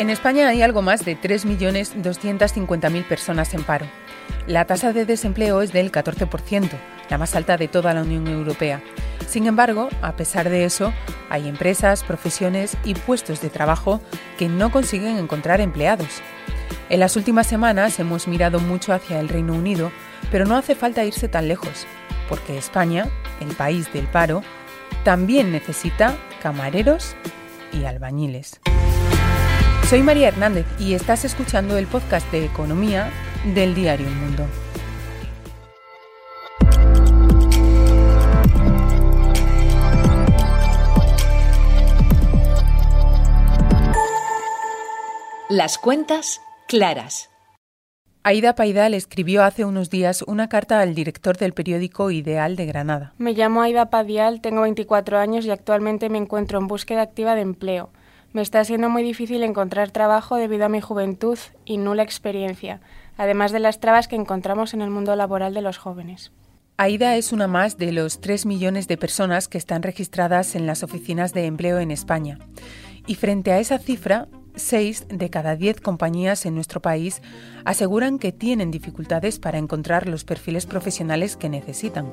En España hay algo más de 3.250.000 personas en paro. La tasa de desempleo es del 14%, la más alta de toda la Unión Europea. Sin embargo, a pesar de eso, hay empresas, profesiones y puestos de trabajo que no consiguen encontrar empleados. En las últimas semanas hemos mirado mucho hacia el Reino Unido, pero no hace falta irse tan lejos, porque España, el país del paro, también necesita camareros y albañiles. Soy María Hernández y estás escuchando el podcast de Economía del diario El Mundo. Las cuentas claras. Aida Paidal escribió hace unos días una carta al director del periódico Ideal de Granada. Me llamo Aida Padial, tengo 24 años y actualmente me encuentro en búsqueda activa de empleo. Me está siendo muy difícil encontrar trabajo debido a mi juventud y nula experiencia, además de las trabas que encontramos en el mundo laboral de los jóvenes. Aida es una más de los 3 millones de personas que están registradas en las oficinas de empleo en España. Y frente a esa cifra, 6 de cada 10 compañías en nuestro país aseguran que tienen dificultades para encontrar los perfiles profesionales que necesitan.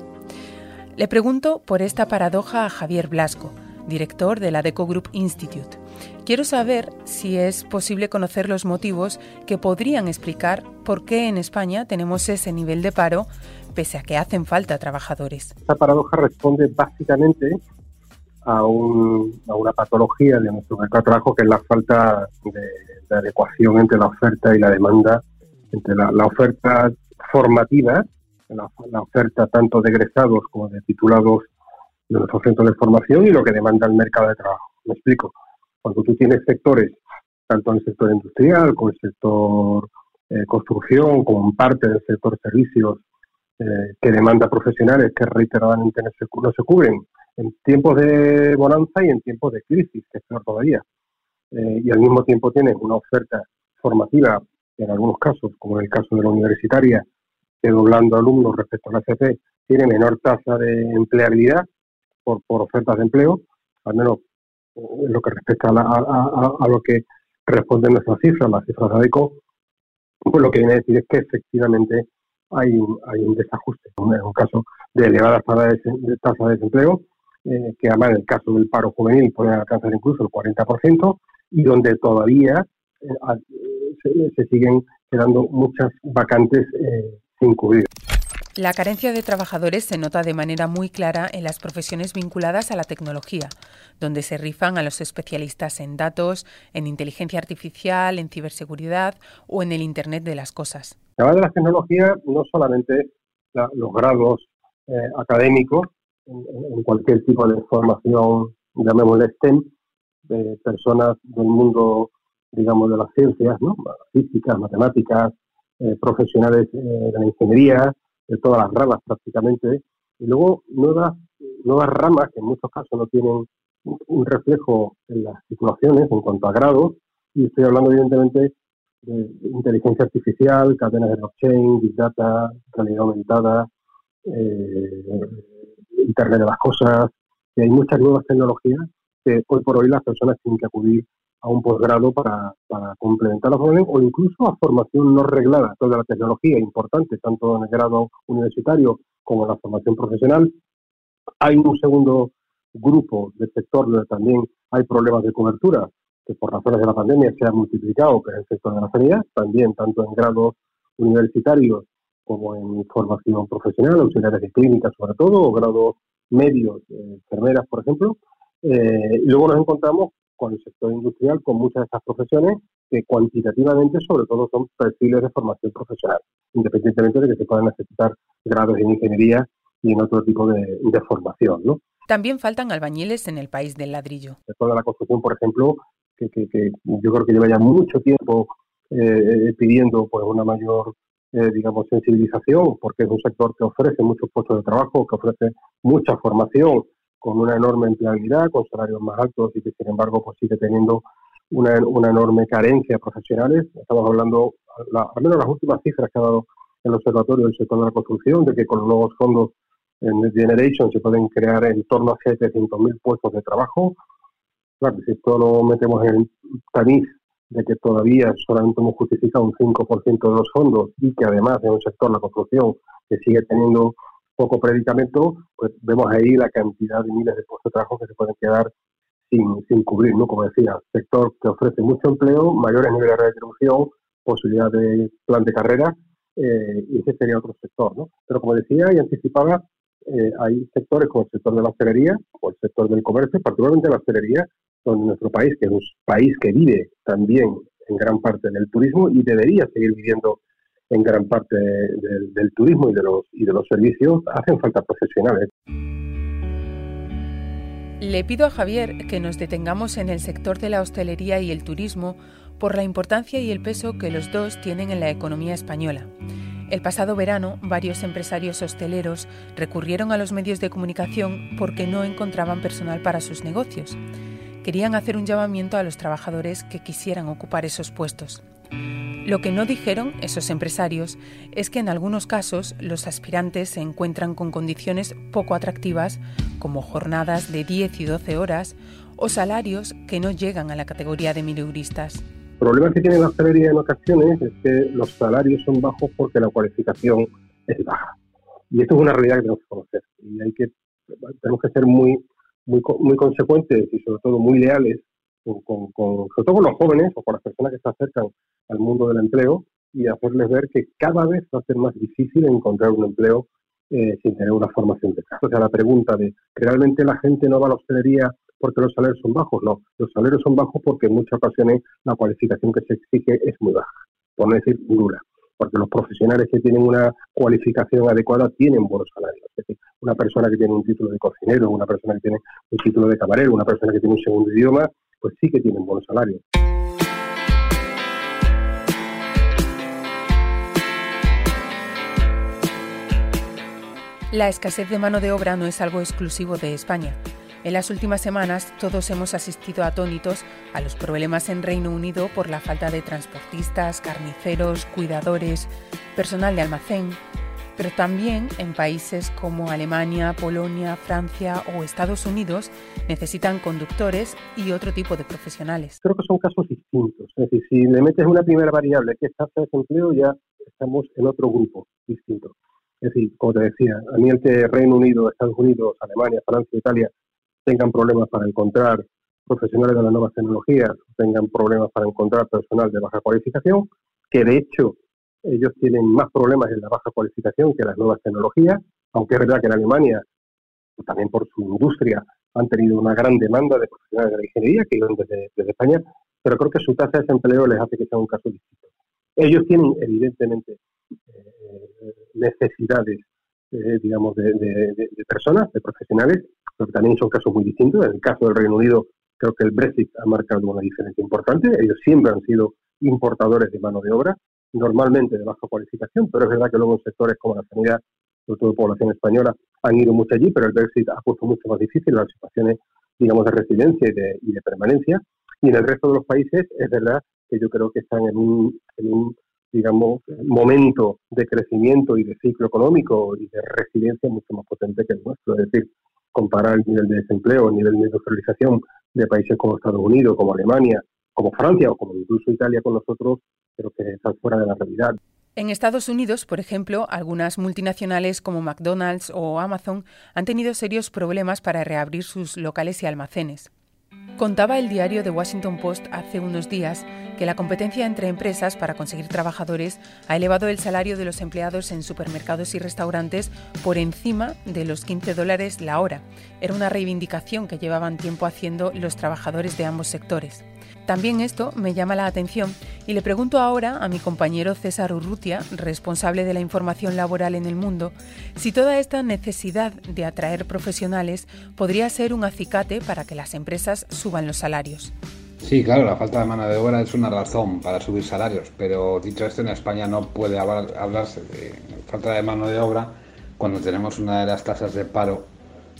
Le pregunto por esta paradoja a Javier Blasco, director de la Deco Group Institute. Quiero saber si es posible conocer los motivos que podrían explicar por qué en España tenemos ese nivel de paro pese a que hacen falta trabajadores. Esta paradoja responde básicamente a, una patología de nuestro mercado de trabajo que es la falta de, adecuación entre la oferta y la demanda, entre la, oferta formativa, la, la, oferta tanto de egresados como de titulados de nuestros centros de formación y lo que demanda el mercado de trabajo. Me explico. Cuando tú tienes sectores, tanto en el sector industrial como en el sector eh, construcción, como en parte del sector servicios, eh, que demanda profesionales que reiteradamente no se, no se, cubren en tiempos de bonanza y en tiempos de crisis, que es peor todavía. Eh, y al mismo tiempo tienes una oferta formativa, en algunos casos, como en el caso de la universitaria, que doblando alumnos respecto a la FP, tiene menor tasa de empleabilidad por, por ofertas de empleo, al menos en lo que respecta a, lo que responden nuestras cifras, las cifras de ADECO, pues lo que viene a decir es que efectivamente hay un, un desajuste. Es un caso de elevada tasa de, desempleo, eh, que además en el caso del paro juvenil puede alcanzar incluso el 40%, y donde todavía eh, se, siguen quedando muchas vacantes eh, sin cubrir. La carencia de trabajadores se nota de manera muy clara en las profesiones vinculadas a la tecnología, donde se rifan a los especialistas en datos, en inteligencia artificial, en ciberseguridad o en el Internet de las cosas. La de la tecnología no solamente los grados eh, académicos, en, cualquier tipo de formación, llamémosle STEM, de personas del mundo, digamos, de las ciencias, ¿no? físicas, matemáticas, eh, profesionales eh, de la ingeniería, de todas las ramas prácticamente, y luego nuevas, nuevas ramas que en muchos casos no tienen un reflejo en las titulaciones en cuanto a grados, y estoy hablando evidentemente de inteligencia artificial, cadenas de blockchain, big data, realidad aumentada, eh, Internet de las cosas, y hay muchas nuevas tecnologías que hoy por hoy las personas tienen que acudir a un posgrado para, para complementar la formación o incluso a formación no reglada. Toda la tecnología importante, tanto en el grado universitario como en la formación profesional. Hay un segundo grupo de sector donde también hay problemas de cobertura, que por razones de la pandemia se ha multiplicado, que es el sector de la sanidad, también tanto en grados universitarios como en formación profesional, auxiliares de clínica sobre todo, o grados medios, enfermeras, por ejemplo. Eh, y luego nos encontramos con el sector industrial, con muchas de estas profesiones que cuantitativamente sobre todo son perfiles de formación profesional, independientemente de que se puedan necesitar grados en ingeniería y en otro tipo de, formación. ¿no? También faltan albañiles en el país del ladrillo. Toda la construcción, por ejemplo, que, yo creo que lleva ya mucho tiempo eh, pidiendo pues una mayor eh, digamos sensibilización porque es un sector que ofrece muchos puestos de trabajo, que ofrece mucha formación, con una enorme empleabilidad, con salarios más altos y que sin embargo pues sigue teniendo una, enorme carencia de profesionales. Estamos hablando, al menos las últimas cifras que ha dado el Observatorio del Sector de la Construcción, de que con los nuevos fondos en Generation se pueden crear en torno a 700.000 puestos de trabajo. Claro, si esto lo metemos en el tamiz de que todavía solamente hemos justificado un 5% de los fondos y que además en un sector, la construcción, que sigue teniendo poco predicamento, pues vemos ahí la cantidad de miles de puestos de trabajo que se pueden quedar sin, sin cubrir, ¿no? Como decía, sector que ofrece mucho empleo, mayores niveles de retribución, posibilidad de plan de carrera, eh, y ese sería otro sector, ¿no? Pero como decía y anticipaba, eh, hay sectores como el sector de la hostelería o el sector del comercio, particularmente la hostelería, donde nuestro país, que es un país que vive también en gran parte del turismo y debería seguir viviendo en gran parte del turismo y de los servicios, hacen falta profesionales. Le pido a Javier que nos detengamos en el sector de la hostelería y el turismo por la importancia y el peso que los dos tienen en la economía española. El pasado verano, varios empresarios hosteleros recurrieron a los medios de comunicación porque no encontraban personal para sus negocios. Querían hacer un llamamiento a los trabajadores que quisieran ocupar esos puestos. Lo que no dijeron esos empresarios es que en algunos casos los aspirantes se encuentran con condiciones poco atractivas como jornadas de 10 y 12 horas o salarios que no llegan a la categoría de mileuristas. El problema que tiene la hostelería en ocasiones es que los salarios son bajos porque la cualificación es baja. Y esto es una realidad que tenemos que conocer. Y hay que, tenemos que ser muy, muy, muy consecuentes y sobre todo muy leales, con, sobre todo con los jóvenes o con las personas que se acercan al mundo del empleo y hacerles ver que cada vez va a ser más difícil encontrar un empleo eh, sin tener una formación de casa. O sea, la pregunta de, ¿realmente la gente no va a la hostelería porque los salarios son bajos. No, los salarios son bajos porque en muchas ocasiones la cualificación que se exige es muy baja, por no decir nula. Porque los profesionales que tienen una cualificación adecuada tienen buenos salarios. Es decir, una persona que tiene un título de cocinero, una persona que tiene un título de camarero, una persona que tiene un segundo idioma, pues sí que tienen buenos salarios. La escasez de mano de obra no es algo exclusivo de España. En las últimas semanas todos hemos asistido atónitos a los problemas en Reino Unido por la falta de transportistas, carniceros, cuidadores, personal de almacén, pero también en países como Alemania, Polonia, Francia o Estados Unidos necesitan conductores y otro tipo de profesionales. Creo que son casos distintos. Es decir, si le metes una primera variable que es tasa de desempleo, ya estamos en otro grupo distinto. Es decir, como te decía, a mí el que Reino Unido, Estados Unidos, Alemania, Francia, Italia tengan problemas para encontrar profesionales de las nuevas tecnologías, tengan problemas para encontrar personal de baja cualificación, que de hecho ellos tienen más problemas en la baja cualificación que las nuevas tecnologías, aunque es verdad que en Alemania, también por su industria, han tenido una gran demanda de profesionales de la ingeniería que vienen desde, España, pero creo que su tasa de desempleo les hace que sea un caso distinto. Ellos tienen, evidentemente, necesidades, eh, digamos, de personas, de profesionales, pero también son casos muy distintos. En el caso del Reino Unido, creo que el Brexit ha marcado una diferencia importante. Ellos siempre han sido importadores de mano de obra, normalmente de baja cualificación, pero es verdad que luego en sectores como la sanidad, sobre todo población española, han ido mucho allí, pero el Brexit ha puesto mucho más difícil las situaciones, digamos, de residencia y de, y de permanencia. Y en el resto de los países es verdad que yo creo que están en un, en un digamos, momento de crecimiento y de ciclo económico y de resiliencia mucho más potente que el nuestro. Es decir, comparar el nivel de desempleo, el nivel de industrialización de países como Estados Unidos, como Alemania, como Francia o como incluso Italia con nosotros, creo que está fuera de la realidad. En Estados Unidos, por ejemplo, algunas multinacionales como McDonald's o Amazon han tenido serios problemas para reabrir sus locales y almacenes. Contaba el diario The Washington Post hace unos días que la competencia entre empresas para conseguir trabajadores ha elevado el salario de los empleados en supermercados y restaurantes por encima de los 15 dólares la hora. Era una reivindicación que llevaban tiempo haciendo los trabajadores de ambos sectores. También esto me llama la atención y le pregunto ahora a mi compañero César Urrutia, responsable de la información laboral en el mundo, si toda esta necesidad de atraer profesionales podría ser un acicate para que las empresas suban los salarios. Sí, claro, la falta de mano de obra es una razón para subir salarios, pero dicho esto, en España no puede hablarse de falta de mano de obra cuando tenemos una de las tasas de paro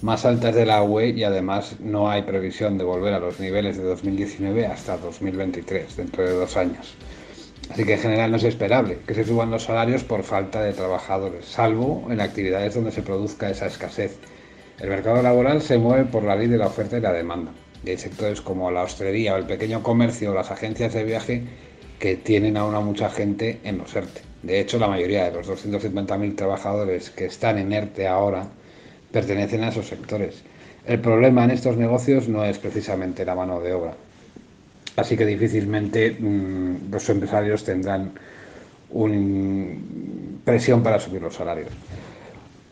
más altas de la UE y además no hay previsión de volver a los niveles de 2019 hasta 2023, dentro de dos años. Así que en general no es esperable que se suban los salarios por falta de trabajadores, salvo en actividades donde se produzca esa escasez. El mercado laboral se mueve por la ley de la oferta y la demanda. Y hay sectores como la hostelería o el pequeño comercio o las agencias de viaje que tienen aún a mucha gente en los ERTE. De hecho, la mayoría de los 250.000 trabajadores que están en ERTE ahora pertenecen a esos sectores. El problema en estos negocios no es precisamente la mano de obra. Así que difícilmente mm, los empresarios tendrán una presión para subir los salarios.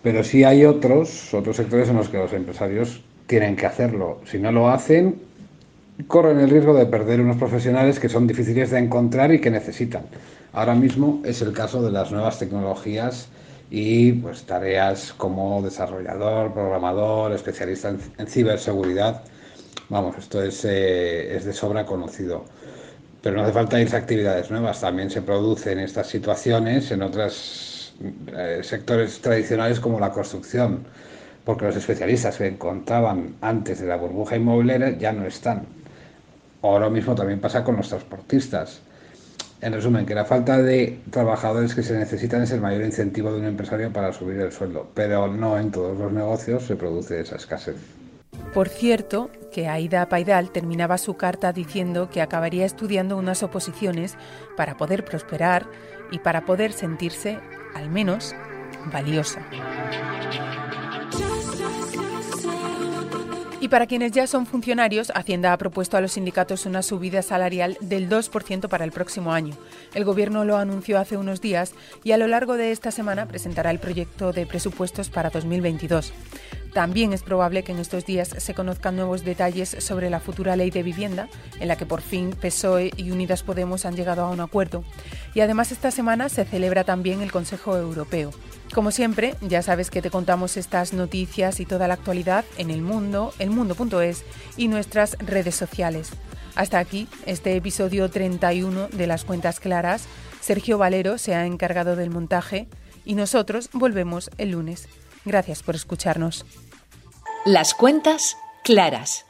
Pero sí hay otros, otros sectores en los que los empresarios tienen que hacerlo. Si no lo hacen, corren el riesgo de perder unos profesionales que son difíciles de encontrar y que necesitan. Ahora mismo es el caso de las nuevas tecnologías y pues tareas como desarrollador, programador, especialista en, ciberseguridad. Vamos, esto es, eh, es de sobra conocido. Pero no hace falta irse a actividades nuevas, también se producen estas situaciones en otros eh, sectores tradicionales como la construcción, porque los especialistas que encontraban antes de la burbuja inmobiliaria ya no están. Ahora mismo también pasa con los transportistas. En resumen, que la falta de trabajadores que se necesitan es el mayor incentivo de un empresario para subir el sueldo, pero no en todos los negocios se produce esa escasez. Por cierto, que Aida Paidal terminaba su carta diciendo que acabaría estudiando unas oposiciones para poder prosperar y para poder sentirse, al menos, valiosa. Y para quienes ya son funcionarios, Hacienda ha propuesto a los sindicatos una subida salarial del 2% para el próximo año. El Gobierno lo anunció hace unos días y a lo largo de esta semana presentará el proyecto de presupuestos para 2022. También es probable que en estos días se conozcan nuevos detalles sobre la futura ley de vivienda, en la que por fin PSOE y Unidas Podemos han llegado a un acuerdo. Y además esta semana se celebra también el Consejo Europeo. Como siempre, ya sabes que te contamos estas noticias y toda la actualidad en el mundo, elmundo.es y nuestras redes sociales. Hasta aquí este episodio 31 de Las Cuentas Claras. Sergio Valero se ha encargado del montaje y nosotros volvemos el lunes. Gracias por escucharnos. Las cuentas claras.